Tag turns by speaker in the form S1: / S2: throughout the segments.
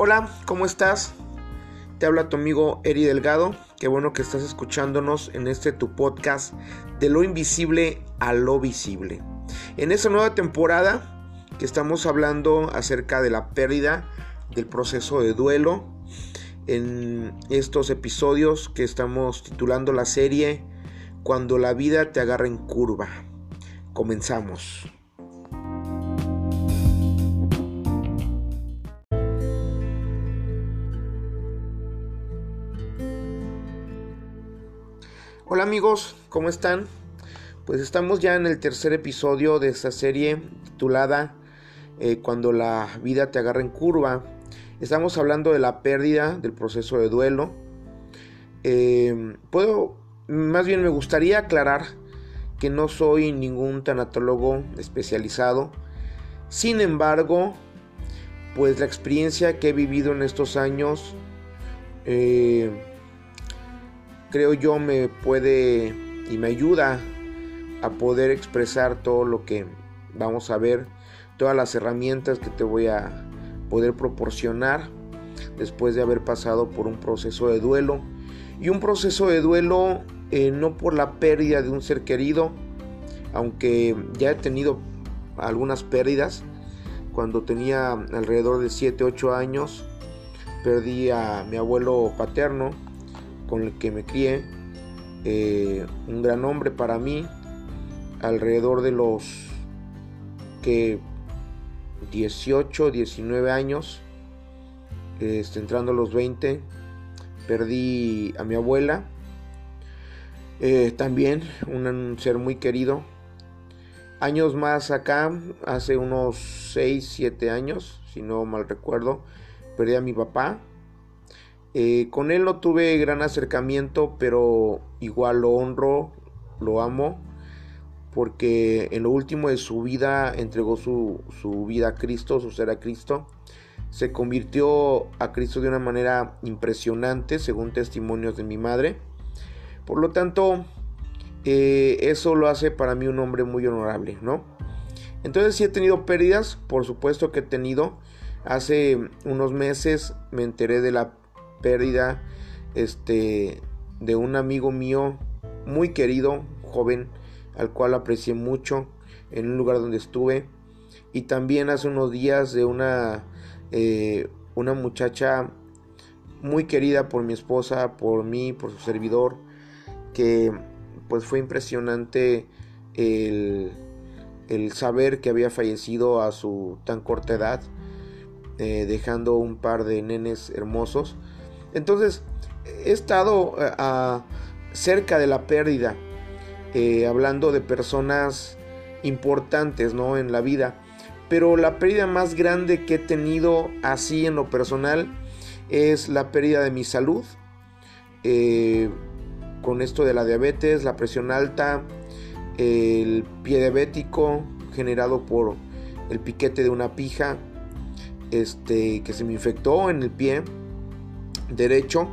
S1: Hola, ¿cómo estás? Te habla tu amigo Eri Delgado. Qué bueno que estás escuchándonos en este tu podcast de lo invisible a lo visible. En esta nueva temporada que estamos hablando acerca de la pérdida del proceso de duelo. En estos episodios que estamos titulando la serie Cuando la vida te agarra en curva. Comenzamos. Hola amigos, ¿cómo están? Pues estamos ya en el tercer episodio de esta serie titulada eh, Cuando la vida te agarra en curva. Estamos hablando de la pérdida, del proceso de duelo. Eh, puedo, más bien me gustaría aclarar que no soy ningún tanatólogo especializado. Sin embargo, pues la experiencia que he vivido en estos años eh, creo yo me puede y me ayuda a poder expresar todo lo que vamos a ver, todas las herramientas que te voy a poder proporcionar después de haber pasado por un proceso de duelo y un proceso de duelo eh, no por la pérdida de un ser querido, aunque ya he tenido algunas pérdidas. Cuando tenía alrededor de 7, 8 años, perdí a mi abuelo paterno, con el que me crié, eh, un gran hombre para mí, alrededor de los que 18, 19 años, este, entrando a los 20, perdí a mi abuela, eh, también un ser muy querido. Años más acá, hace unos 6, 7 años, si no mal recuerdo, perdí a mi papá, eh, con él no tuve gran acercamiento, pero igual lo honro, lo amo, porque en lo último de su vida entregó su, vida a Cristo, su ser a Cristo. Se convirtió a Cristo de una manera impresionante, según testimonios de mi madre. Por lo tanto, eh, eso lo hace para mí un hombre muy honorable, ¿no? Entonces si he tenido pérdidas, por supuesto que he tenido. Hace unos meses me enteré de la pérdida este, de un amigo mío muy querido, joven, al cual aprecié mucho en un lugar donde estuve. Y también hace unos días de una, eh, una muchacha muy querida por mi esposa, por mí, por su servidor, que pues fue impresionante el, el saber que había fallecido a su tan corta edad, eh, dejando un par de nenes hermosos. Entonces, he estado eh, cerca de la pérdida, eh, hablando de personas importantes ¿no? en la vida. Pero la pérdida más grande que he tenido así en lo personal es la pérdida de mi salud. Eh, con esto de la diabetes, la presión alta, el pie diabético generado por el piquete de una pija este, que se me infectó en el pie derecho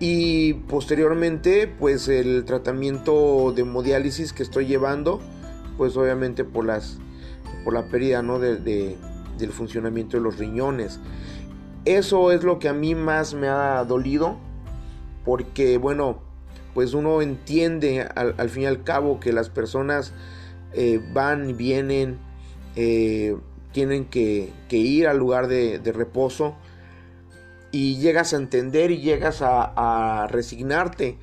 S1: y posteriormente pues el tratamiento de hemodiálisis que estoy llevando pues obviamente por las por la pérdida ¿no? de, del funcionamiento de los riñones eso es lo que a mí más me ha dolido porque bueno pues uno entiende al, fin y al cabo que las personas eh, van vienen eh, tienen que, ir al lugar de reposo y llegas a entender y llegas a, resignarte.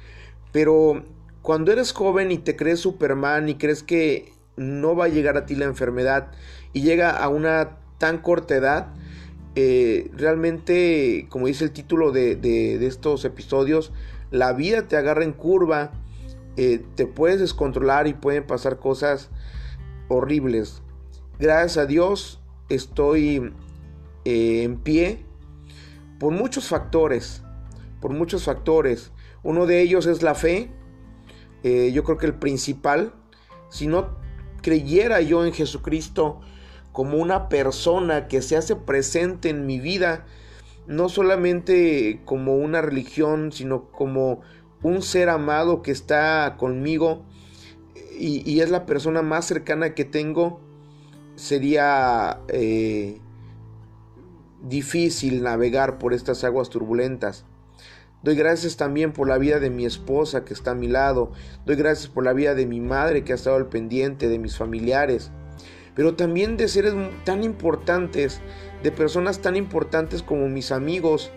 S1: Pero cuando eres joven y te crees Superman y crees que no va a llegar a ti la enfermedad y llega a una tan corta edad, eh, realmente, como dice el título de, estos episodios, la vida te agarra en curva, eh, te puedes descontrolar y pueden pasar cosas horribles. Gracias a Dios estoy eh, en pie por muchos factores, por muchos factores. Uno de ellos es la fe. Eh, yo creo que el principal, si no creyera yo en Jesucristo como una persona que se hace presente en mi vida, no solamente como una religión, sino como un ser amado que está conmigo y, es la persona más cercana que tengo, sería eh, difícil navegar por estas aguas turbulentas. Doy gracias también por la vida de mi esposa que está a mi lado. Doy gracias por la vida de mi madre que ha estado al pendiente, de mis familiares. Pero también de seres tan importantes, de personas tan importantes como mis amigos,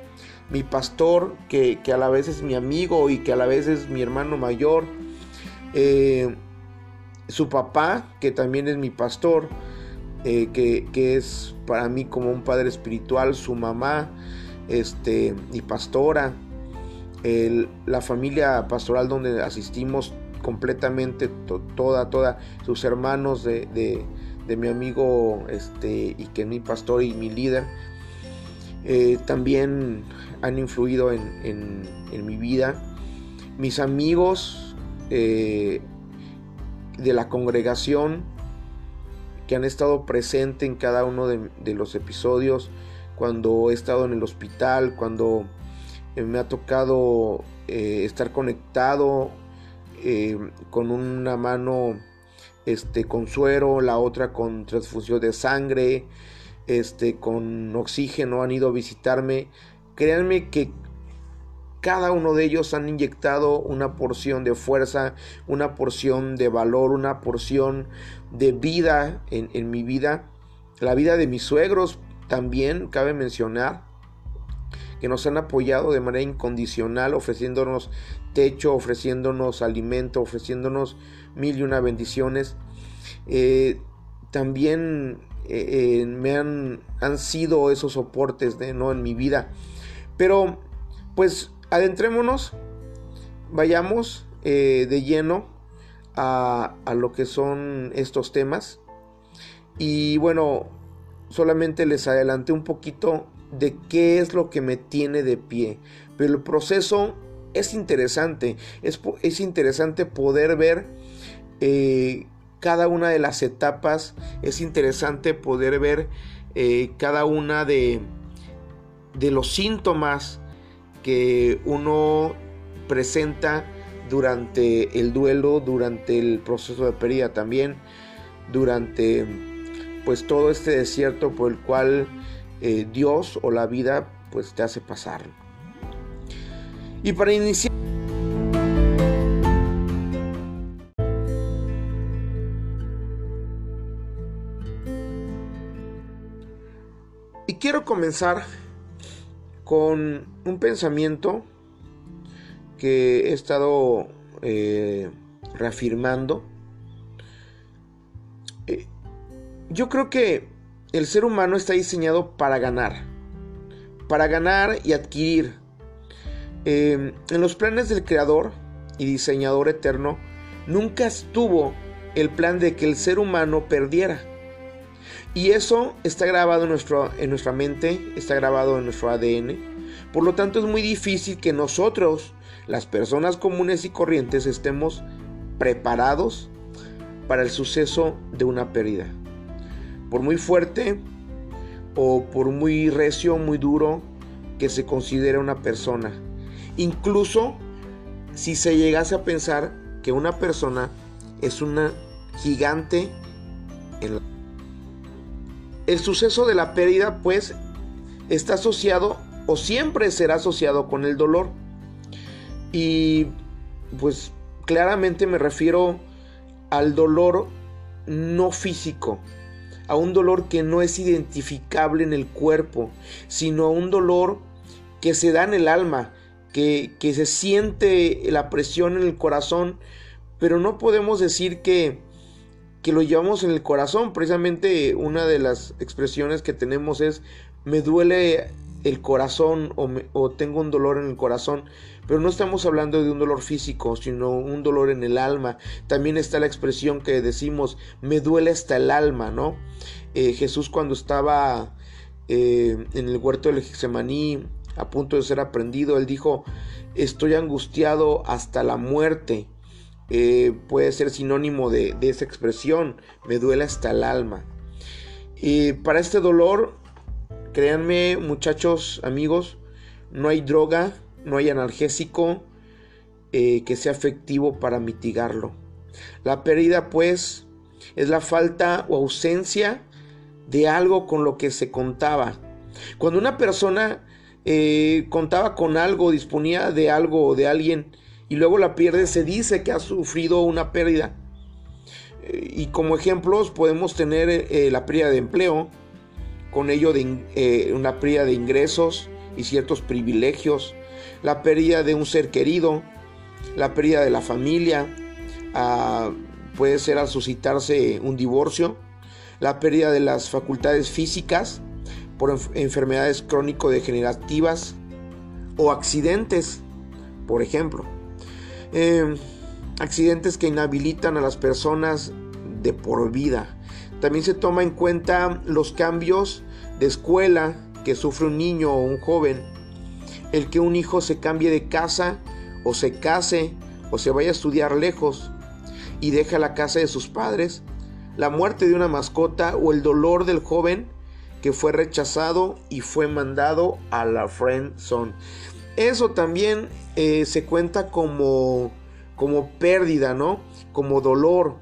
S1: mi pastor, que, a la vez es mi amigo y que a la vez es mi hermano mayor. Eh, su papá, que también es mi pastor, eh, que, es para mí como un padre espiritual, su mamá, este, y pastora la familia pastoral donde asistimos completamente, toda, toda, sus hermanos de, mi amigo este, y que es mi pastor y mi líder, eh, también han influido en, mi vida. Mis amigos eh, de la congregación que han estado presentes en cada uno de, de los episodios, cuando he estado en el hospital, cuando eh, me ha tocado eh, estar conectado eh, con una mano este, con suero, la otra con transfusión de sangre, este, con oxígeno, han ido a visitarme. Créanme que cada uno de ellos han inyectado una porción de fuerza, una porción de valor, una porción de vida en, en mi vida. La vida de mis suegros también, cabe mencionar que nos han apoyado de manera incondicional, ofreciéndonos techo, ofreciéndonos alimento, ofreciéndonos mil y una bendiciones. Eh, también eh, eh, me han, han, sido esos soportes de, ¿no? en mi vida. Pero pues adentrémonos, vayamos de lleno a, a lo que son estos temas. Y bueno, solamente les adelanté un poquito de qué es lo que me tiene de pie. Pero el proceso es interesante. Es, es interesante poder ver eh, cada una de las etapas. Es interesante poder ver eh, cada una de, de los síntomas que uno presenta durante el duelo, durante el proceso de pérdida también, durante pues todo este desierto por el cual eh, Dios o la vida pues te hace pasar. Y para iniciar... Y quiero comenzar con un pensamiento que he estado eh, reafirmando. Eh, yo creo que el ser humano está diseñado para ganar, para ganar y adquirir. Em, en los planes del creador y diseñador eterno, nunca estuvo el plan de que el ser humano perdiera. Y eso está grabado en, en nuestra mente, está grabado en nuestro ADN. Por lo tanto es muy difícil que nosotros, las personas comunes y corrientes, estemos preparados para el suceso de una pérdida por muy fuerte o por muy recio, muy duro que se considere una persona. Incluso si se llegase a pensar que una persona es una gigante El suceso de la pérdida pues está asociado o siempre será asociado con el dolor. Y pues claramente me refiero al dolor no físico, a un dolor que no es identificable en el cuerpo, sino a un dolor que se da en el alma, que, se siente la presión en el corazón, pero no podemos decir que, que lo llevamos en el corazón. Precisamente una de las expresiones que tenemos es me duele el corazón o, tengo un dolor en el corazón. Pero no estamos hablando de un dolor físico, sino un dolor en el alma. También está la expresión que decimos, me duele hasta el alma, ¿no? Eh, Jesús cuando estaba eh, en el huerto del Getsemaní, a punto de ser aprendido, él dijo, estoy angustiado hasta la muerte. Eh, puede ser sinónimo de, esa expresión, me duele hasta el alma. Y para este dolor, créanme muchachos, amigos, no hay droga, no hay analgésico eh, que sea efectivo para mitigarlo. La pérdida, pues, es la falta o ausencia de algo con lo que se contaba. Cuando una persona eh, contaba con algo, disponía de algo o de alguien y luego la pierde, se dice que ha sufrido una pérdida. Eh, y como ejemplos podemos tener eh, la pérdida de empleo, con ello una pérdida de ingresos y ciertos privilegios, la pérdida de un ser querido, la pérdida de la familia, ah, puede ser al suscitarse un divorcio, la pérdida de las facultades físicas por enfermedades crónico-degenerativas o accidentes, por ejemplo. Em, accidentes que inhabilitan a las personas de por vida. También se toma en cuenta los cambios de escuela que sufre un niño o un joven. El que un hijo se cambie de casa o se case o se vaya a estudiar lejos y deja la casa de sus padres. La muerte de una mascota o el dolor del joven que fue rechazado y fue mandado a la friend zone. Eso también eh, se cuenta como, como pérdida, ¿no? Como dolor.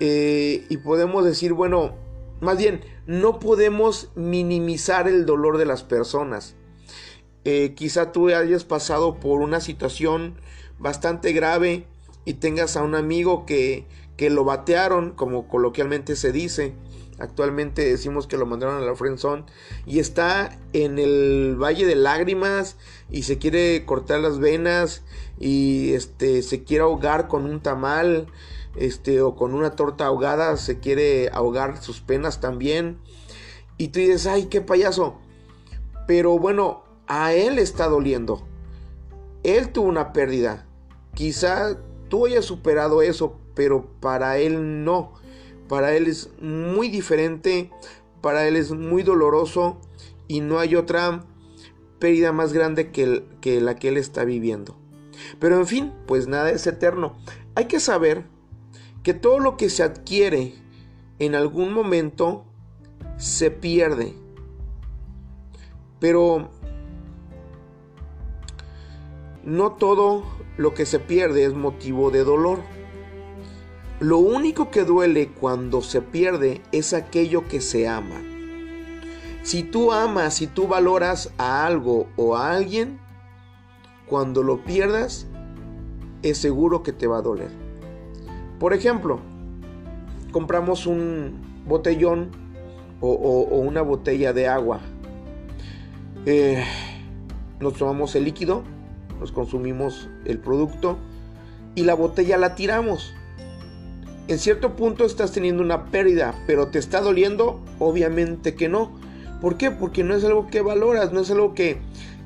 S1: Eh, y podemos decir, bueno, más bien, no podemos minimizar el dolor de las personas. Eh, quizá tú hayas pasado por una situación bastante grave y tengas a un amigo que, que lo batearon, como coloquialmente se dice, Actualmente decimos que lo mandaron a la Friendzone y está en el Valle de Lágrimas y se quiere cortar las venas y este se quiere ahogar con un tamal, este o con una torta ahogada, se quiere ahogar sus penas también. Y tú dices, "Ay, qué payaso." Pero bueno, a él está doliendo. Él tuvo una pérdida. Quizá tú hayas superado eso, pero para él no para él es muy diferente, para él es muy doloroso y no hay otra pérdida más grande que, la que él está viviendo. Pero en fin, pues nada es eterno. Hay que saber que todo lo que se adquiere en algún momento se pierde. Pero no todo lo que se pierde es motivo de dolor. Lo único que duele cuando se pierde es aquello que se ama. Si tú amas, si tú valoras a algo o a alguien, cuando lo pierdas, es seguro que te va a doler. Por ejemplo, compramos un botellón o, una botella de agua. Eh, nos tomamos el líquido, nos consumimos el producto y la botella la tiramos en cierto punto estás teniendo una pérdida, pero ¿te está doliendo? Obviamente que no. ¿Por qué? Porque no es algo que valoras, no es algo que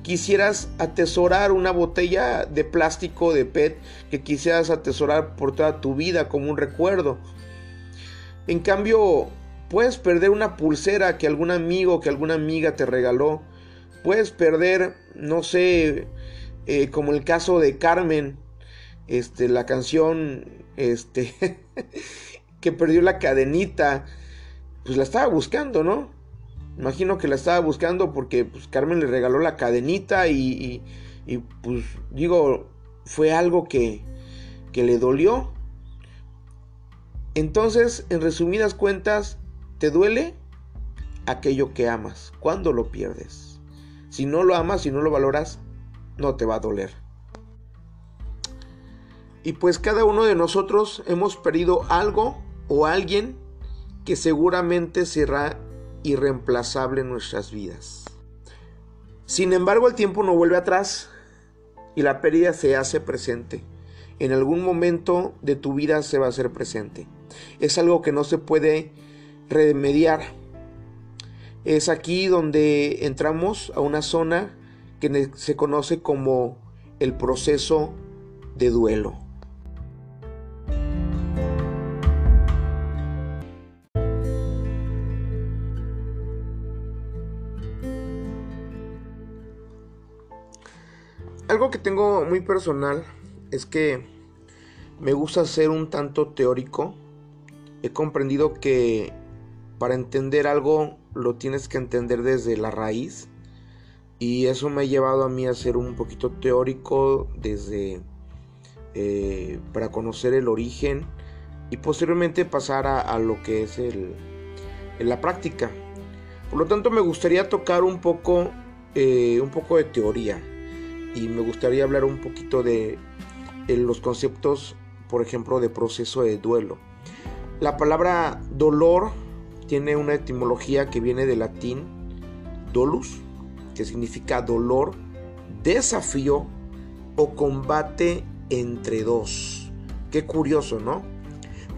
S1: quisieras atesorar una botella de plástico de PET que quisieras atesorar por toda tu vida como un recuerdo. En cambio, puedes perder una pulsera que algún amigo, que alguna amiga te regaló. Puedes perder, no sé, eh, como el caso de Carmen, este, la canción, este, que perdió la cadenita, pues la estaba buscando, ¿no? Imagino que la estaba buscando porque pues, Carmen le regaló la cadenita y, y, pues digo, fue algo que, que le dolió. Entonces, en resumidas cuentas, ¿te duele aquello que amas? cuando lo pierdes? Si no lo amas, si no lo valoras, no te va a doler. Y pues cada uno de nosotros hemos perdido algo o alguien que seguramente será irreemplazable en nuestras vidas. Sin embargo, el tiempo no vuelve atrás y la pérdida se hace presente. En algún momento de tu vida se va a hacer presente. Es algo que no se puede remediar. Es aquí donde entramos a una zona que se conoce como el proceso de duelo. Que tengo muy personal es que me gusta ser un tanto teórico. He comprendido que para entender algo lo tienes que entender desde la raíz. Y eso me ha llevado a mí a ser un poquito teórico desde eh, para conocer el origen y posteriormente pasar a, lo que es el, la práctica. Por lo tanto, me gustaría tocar un poco, eh, un poco de teoría y me gustaría hablar un poquito de los conceptos, por ejemplo, de proceso de duelo. La palabra dolor tiene una etimología que viene del latín dolus, que significa dolor, desafío o combate entre dos. Qué curioso, ¿no?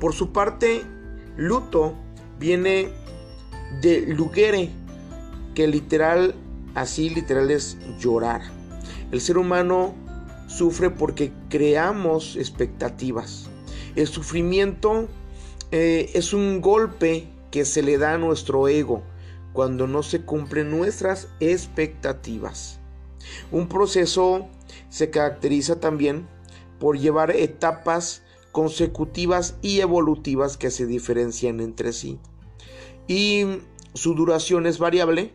S1: Por su parte, luto viene de lugere, que literal, así literal es llorar. El ser humano sufre porque creamos expectativas. El sufrimiento eh, es un golpe que se le da a nuestro ego cuando no se cumplen nuestras expectativas. Un proceso se caracteriza también por llevar etapas consecutivas y evolutivas que se diferencian entre sí. Y su duración es variable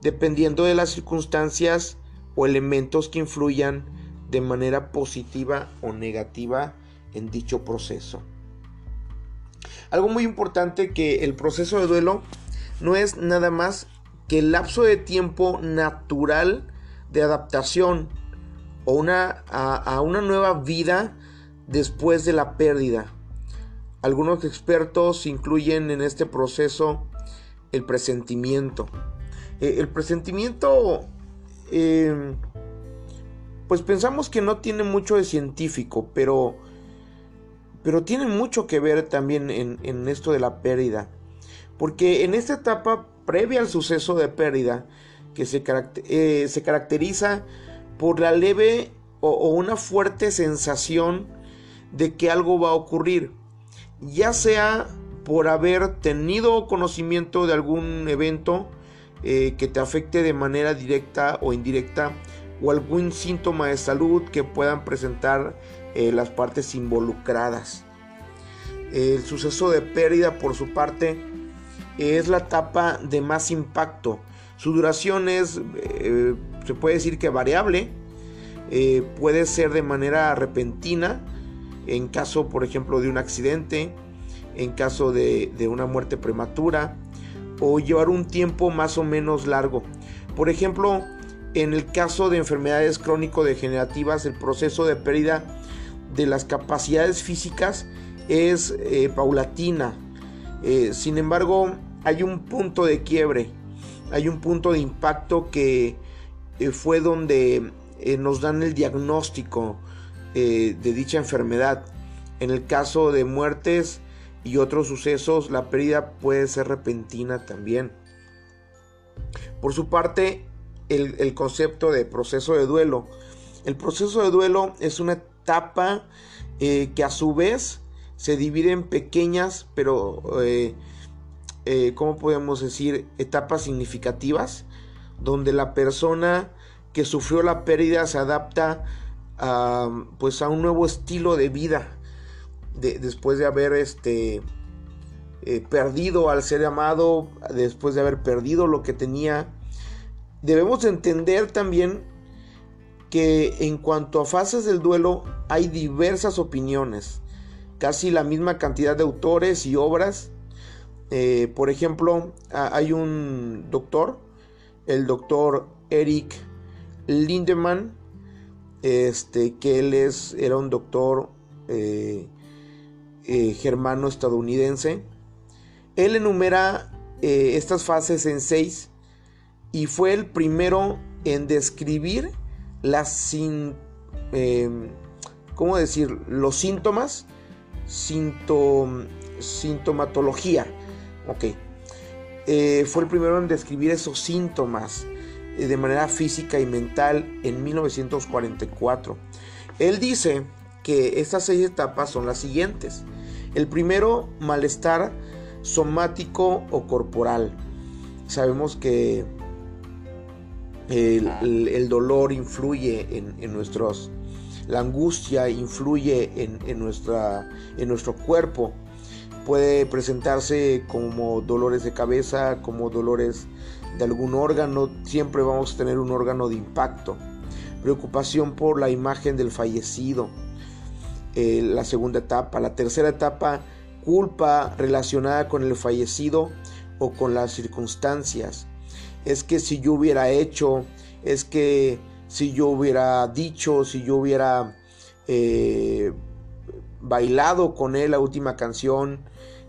S1: dependiendo de las circunstancias o elementos que influyan de manera positiva o negativa en dicho proceso. Algo muy importante que el proceso de duelo no es nada más que el lapso de tiempo natural de adaptación o una, a, una nueva vida después de la pérdida. Algunos expertos incluyen en este proceso el presentimiento. Eh, el presentimiento, em, pues pensamos que no tiene mucho de científico, pero, pero tiene mucho que ver también en, esto de la pérdida. Porque en esta etapa previa al suceso de pérdida, que se, eh, se caracteriza por la leve o, una fuerte sensación de que algo va a ocurrir, ya sea por haber tenido conocimiento de algún evento eh, que te afecte de manera directa o indirecta o algún síntoma de salud que puedan presentar eh, las partes involucradas. El suceso de pérdida por su parte es la etapa de más impacto. Su duración es eh, se puede decir que variable, puede ser de manera repentina, en caso, por ejemplo, de un accidente, en caso de, una muerte prematura, o llevar un tiempo más o menos largo. Por ejemplo, en el caso de enfermedades crónico-degenerativas, el proceso de pérdida de las capacidades físicas es eh, paulatina. Eh, sin embargo, hay un punto de quiebre, hay un punto de impacto que eh, fue donde nos dan el diagnóstico de dicha enfermedad. En el caso de muertes y otros sucesos, la pérdida puede ser repentina también. Por su parte, el, concepto de proceso de duelo. El proceso de duelo es una etapa que a su vez se divide en pequeñas, pero, ¿cómo podemos decir? Etapas significativas donde la persona que sufrió la pérdida se adapta a, pues a un nuevo estilo de vida después de haber este, eh, perdido al ser amado, después de haber perdido lo que tenía. Debemos entender también que en cuanto a fases del duelo hay diversas opiniones, casi la misma cantidad de autores y obras. Eh, por ejemplo, hay un doctor el doctor Eric Lindemann, este, que él es, era un doctor eh, eh, germano estadounidense. Él enumera eh, estas fases en seis y fue el primero en describir las sin, em, ¿cómo decir? Los síntomas, sintomatología. Ok eh, fue el primero en describir esos síntomas de manera física y mental en 1944. Él dice que estas seis etapas son las siguientes. El primero, malestar somático o corporal. Sabemos que el, dolor influye en, nuestros, la angustia influye en, nuestra, en nuestro cuerpo puede presentarse como dolores de cabeza, como dolores de algún órgano, siempre vamos a tener un órgano de impacto. Preocupación por la imagen del fallecido, eh, la segunda etapa. La tercera etapa, culpa relacionada con el fallecido o con las circunstancias. es que si yo hubiera hecho, es que si yo hubiera dicho, si yo hubiera eh, bailado con él la última canción,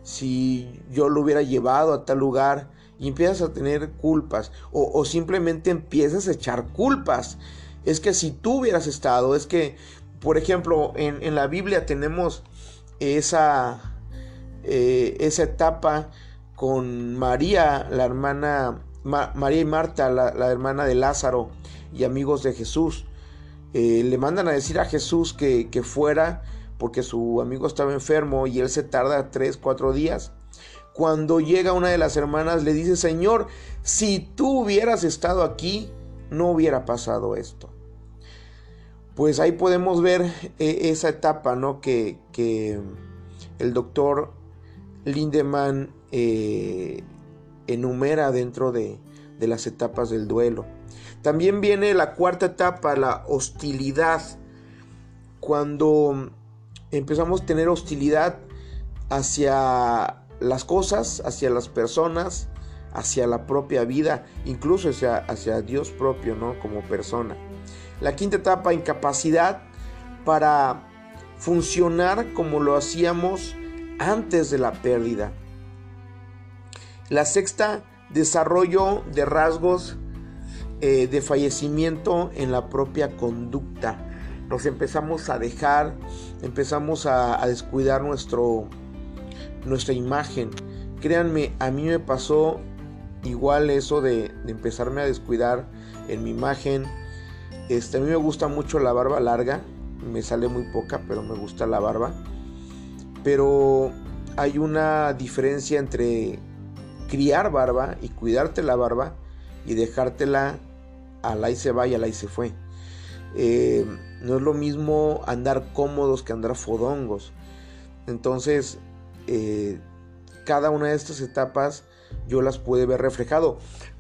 S1: si yo lo hubiera llevado a tal lugar, y empiezas a tener culpas, o, simplemente empiezas a echar culpas. Es que si tú hubieras estado, es que, por ejemplo, en, la Biblia tenemos esa, eh, esa etapa con María, la hermana, María y Marta, la, hermana de Lázaro y amigos de Jesús. Eh, le mandan a decir a Jesús que, que fuera porque su amigo estaba enfermo y él se tarda tres, cuatro días. Cuando llega una de las hermanas le dice, Señor, si tú hubieras estado aquí, no hubiera pasado esto. Pues ahí podemos ver eh, esa etapa, ¿no? Que, el doctor Lindemann eh, enumera dentro de, las etapas del duelo. También viene la cuarta etapa, la hostilidad. Cuando empezamos a tener hostilidad hacia las cosas, hacia las personas, hacia la propia vida, incluso hacia, hacia Dios propio, ¿no? Como persona. La quinta etapa, incapacidad para funcionar como lo hacíamos antes de la pérdida. La sexta, desarrollo de rasgos eh, de fallecimiento en la propia conducta. Nos empezamos a dejar, empezamos a, descuidar nuestro, nuestra imagen. Créanme, a mí me pasó igual eso de, empezarme a descuidar en mi imagen. Este, a mí me gusta mucho la barba larga, me sale muy poca, pero me gusta la barba. Pero hay una diferencia entre criar barba y cuidarte la barba y dejártela al ahí se va y al ahí se fue. Eh, no es lo mismo andar cómodos que andar fodongos. Entonces, eh, cada una de estas etapas yo las pude ver reflejado.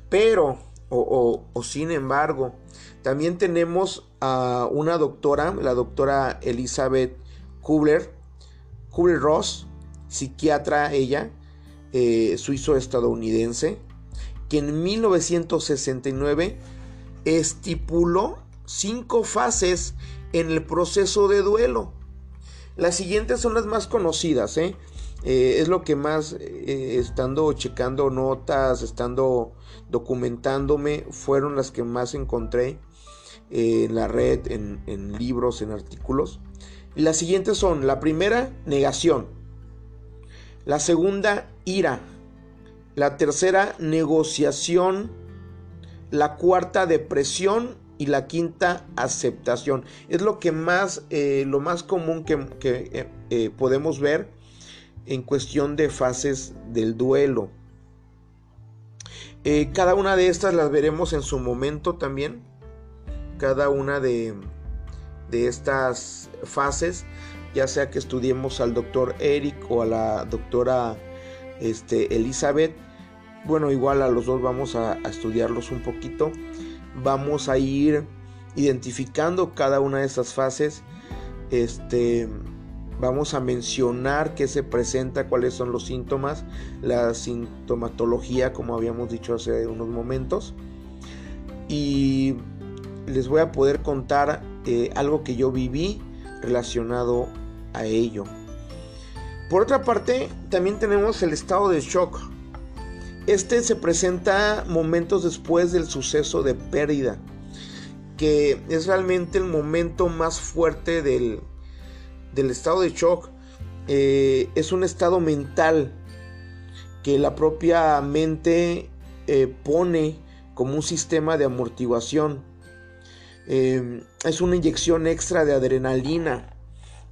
S1: Pero, o, sin embargo, también tenemos a una doctora, la doctora Elizabeth Kubler, Kubler-Ross, psiquiatra ella, eh, suizo-estadounidense, que en 1969 estipuló cinco fases en el proceso de duelo. Las siguientes son las más conocidas, ¿eh? Eh, es lo que más, estando checando notas, estando documentándome, fueron las que más encontré en la red, en, libros, en artículos. Y las siguientes son, la primera, negación. La segunda, ira. La tercera, negociación. La cuarta, depresión y la quinta aceptación. Es lo que más, eh, lo más común que, eh, eh, podemos ver en cuestión de fases del duelo. cada una de estas las veremos en su momento también. Cada una de, de estas fases, ya sea que estudiemos al doctor Eric o a la doctora este, Elizabeth. Bueno, igual a los dos vamos a, estudiarlos un poquito vamos a ir identificando cada una de estas fases. Este, vamos a mencionar qué se presenta, cuáles son los síntomas, la sintomatología, como habíamos dicho hace unos momentos. Y les voy a poder contar eh, algo que yo viví relacionado a ello. Por otra parte, también tenemos el estado de shock. Este se presenta momentos después del suceso de pérdida, que es realmente el momento más fuerte del, estado de shock. Eh, es un estado mental que la propia mente eh, pone como un sistema de amortiguación. Eh, es una inyección extra de adrenalina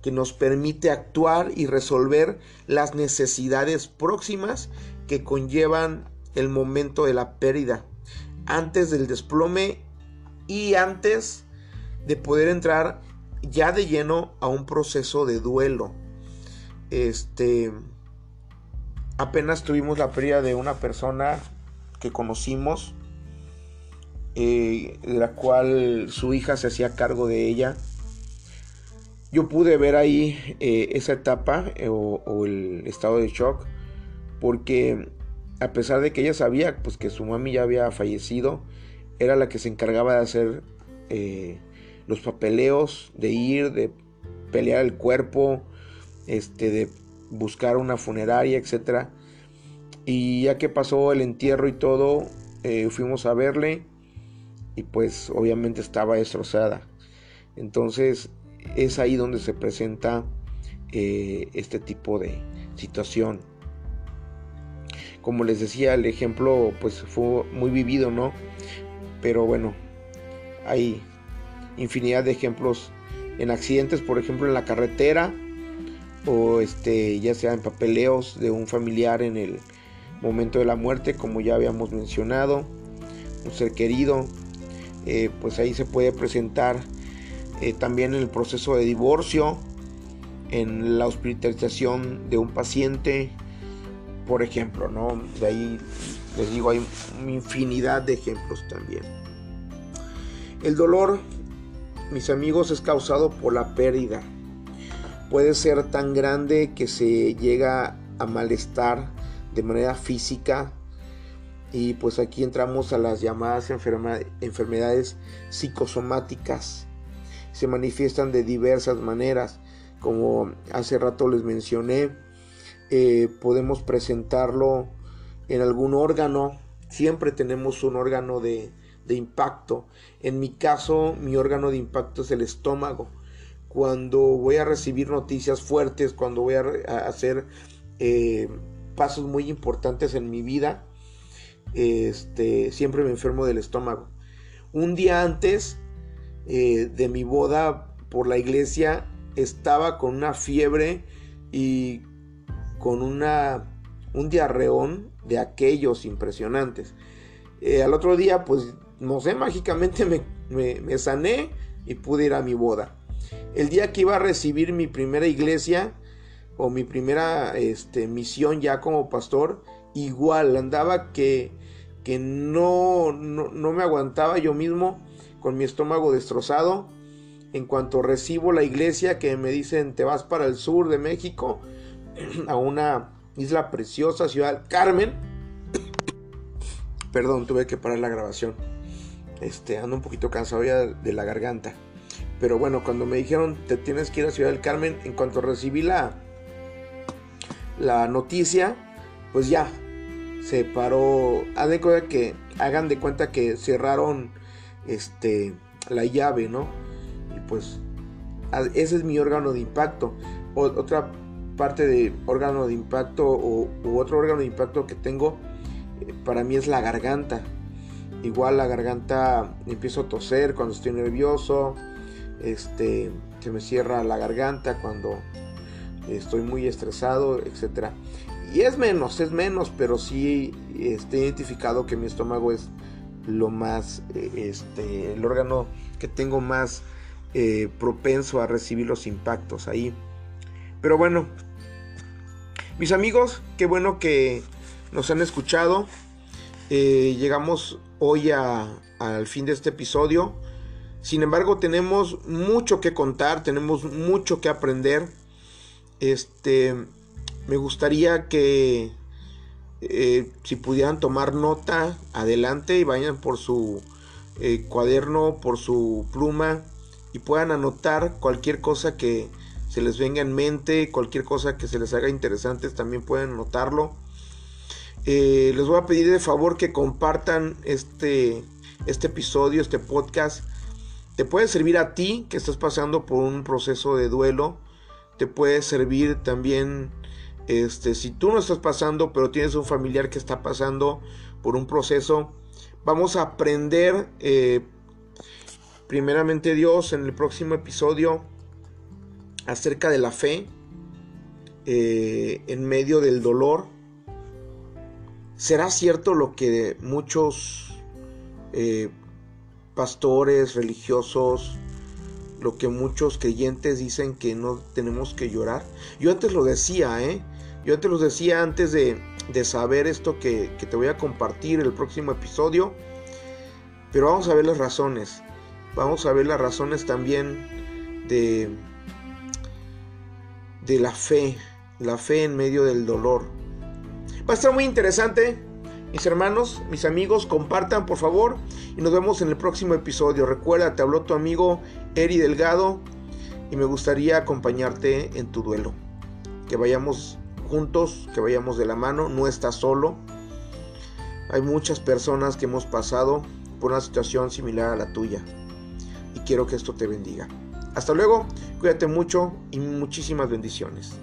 S1: que nos permite actuar y resolver las necesidades próximas que conllevan el momento de la pérdida, antes del desplome y antes de poder entrar ya de lleno a un proceso de duelo. Este apenas tuvimos la pérdida de una persona que conocimos, eh, de la cual su hija se hacía cargo de ella. Yo pude ver ahí eh, esa etapa eh, o, el estado de shock porque a pesar de que ella sabía pues que su mami ya había fallecido, era la que se encargaba de hacer eh, los papeleos, de ir, de pelear el cuerpo, este, de buscar una funeraria, etcétera. Y ya que pasó el entierro y todo, eh, fuimos a verle y pues obviamente estaba destrozada. Entonces es ahí donde se presenta eh, este tipo de situación. Como les decía, el ejemplo pues fue muy vivido, ¿no? Pero bueno, hay infinidad de ejemplos en accidentes, por ejemplo, en la carretera o este ya sea en papeleos de un familiar en el momento de la muerte, como ya habíamos mencionado, un ser querido, eh, pues ahí se puede presentar eh, también en el proceso de divorcio, en la hospitalización de un paciente, por ejemplo, ¿no? De ahí les digo, hay infinidad de ejemplos también. El dolor, mis amigos, es causado por la pérdida. Puede ser tan grande que se llega a malestar de manera física y pues aquí entramos a las llamadas enfermedades psicosomáticas. Se manifiestan de diversas maneras, como hace rato les mencioné. Eh, podemos presentarlo en algún órgano. Siempre tenemos un órgano de, impacto. En mi caso, mi órgano de impacto es el estómago. Cuando voy a recibir noticias fuertes, cuando voy a, hacer eh, pasos muy importantes en mi vida, este, siempre me enfermo del estómago. Un día antes eh, de mi boda por la iglesia, estaba con una fiebre y con una, un diarreón de aquellos impresionantes. Eh, al otro día, pues, no sé, mágicamente me, me, sané y pude ir a mi boda. El día que iba a recibir mi primera iglesia, o mi primera este, misión ya como pastor, igual andaba que, que no, no, me aguantaba yo mismo con mi estómago destrozado. En cuanto recibo la iglesia que me dicen te vas para el sur de México, a una isla preciosa, Ciudad Carmen. Perdón, tuve que parar la grabación. Este, ando un poquito cansado ya de la garganta. Pero bueno, cuando me dijeron te tienes que ir a Ciudad del Carmen, en cuanto recibí la, la noticia, pues ya se paró. Hagan de cuenta que hagan de cuenta que cerraron este la llave, ¿no? Y pues ese es mi órgano de impacto. otra parte de órgano de impacto o u otro órgano de impacto que tengo eh, para mí es la garganta. Igual la garganta empiezo a toser cuando estoy nervioso. Este se me cierra la garganta cuando estoy muy estresado, etcétera. Y es menos, es menos, pero sí he identificado que mi estómago es lo más, eh, este, el órgano que tengo más eh, propenso a recibir los impactos ahí. Pero bueno, mis amigos, qué bueno que nos han escuchado. Eh, llegamos hoy al fin de este episodio. Sin embargo, tenemos mucho que contar, tenemos mucho que aprender. Este, me gustaría que eh, si pudieran tomar nota, adelante y vayan por su eh, cuaderno, por su pluma y puedan anotar cualquier cosa que se les venga en mente, cualquier cosa que se les haga interesante, también pueden anotarlo. Eh, les voy a pedir de favor que compartan este, este episodio, este podcast. Te puede servir a ti que estás pasando por un proceso de duelo te puede servir también este, si tú no estás pasando, pero tienes un familiar que está pasando por un proceso, vamos a aprender eh, primeramente Dios en el próximo episodio acerca de la fe eh, en medio del dolor. ¿Será cierto lo que muchos eh, pastores religiosos lo que muchos creyentes dicen que no tenemos que llorar. Yo antes lo decía, ¿eh? Yo antes lo decía antes de, saber esto que, te voy a compartir el próximo episodio. Pero vamos a ver las razones. Vamos a ver las razones también de, de la fe. La fe en medio del dolor. Va a estar muy interesante. Mis hermanos, mis amigos, compartan por favor y nos vemos en el próximo episodio. Recuerda, te habló tu amigo Eri Delgado y me gustaría acompañarte en tu duelo. Que vayamos juntos, que vayamos de la mano, no estás solo. Hay muchas personas que hemos pasado por una situación similar a la tuya y quiero que esto te bendiga. Hasta luego, cuídate mucho y muchísimas bendiciones.